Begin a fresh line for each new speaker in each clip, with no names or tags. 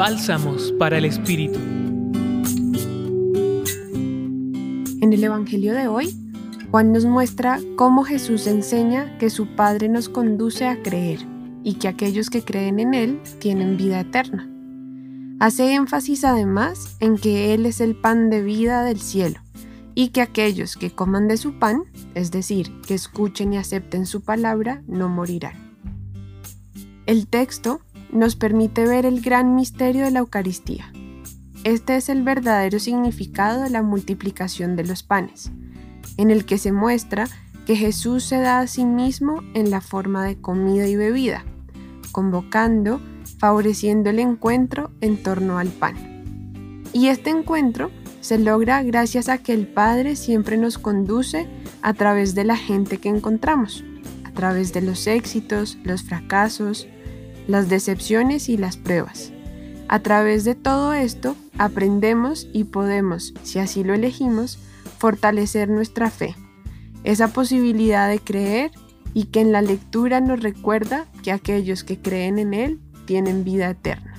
Bálsamos para el Espíritu.
En el Evangelio de hoy, Juan nos muestra cómo Jesús enseña que su Padre nos conduce a creer y que aquellos que creen en Él tienen vida eterna. Hace énfasis además en que Él es el pan de vida del cielo y que aquellos que coman de su pan, es decir, que escuchen y acepten su palabra, no morirán. El texto nos permite ver el gran misterio de la Eucaristía. Este es el verdadero significado de la multiplicación de los panes, en el que se muestra que Jesús se da a sí mismo en la forma de comida y bebida, convocando, favoreciendo el encuentro en torno al pan. Y este encuentro se logra gracias a que el Padre siempre nos conduce a través de la gente que encontramos, a través de los éxitos, los fracasos, las decepciones y las pruebas. A través de todo esto aprendemos y podemos, si así lo elegimos, fortalecer nuestra fe, esa posibilidad de creer y que en la lectura nos recuerda que aquellos que creen en Él tienen vida eterna.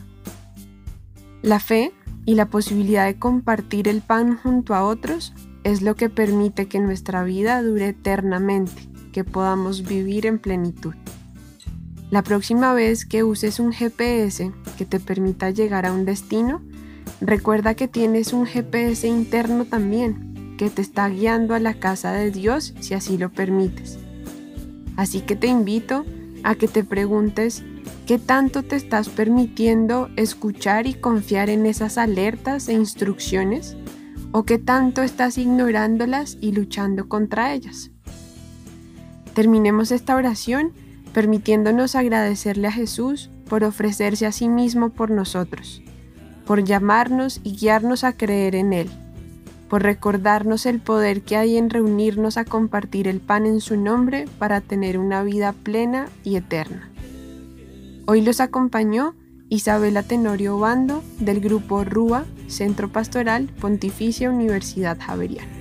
La fe y la posibilidad de compartir el pan junto a otros es lo que permite que nuestra vida dure eternamente, que podamos vivir en plenitud. La próxima vez que uses un GPS que te permita llegar a un destino, recuerda que tienes un GPS interno también, que te está guiando a la casa de Dios si así lo permites. Así que te invito a que te preguntes qué tanto te estás permitiendo escuchar y confiar en esas alertas e instrucciones o qué tanto estás ignorándolas y luchando contra ellas. Terminemos esta oración permitiéndonos agradecerle a Jesús por ofrecerse a sí mismo por nosotros, por llamarnos y guiarnos a creer en Él, por recordarnos el poder que hay en reunirnos a compartir el pan en su nombre para tener una vida plena y eterna. Hoy los acompañó Isabela Tenorio Bando del grupo RUA, Centro Pastoral Pontificia Universidad Javeriana.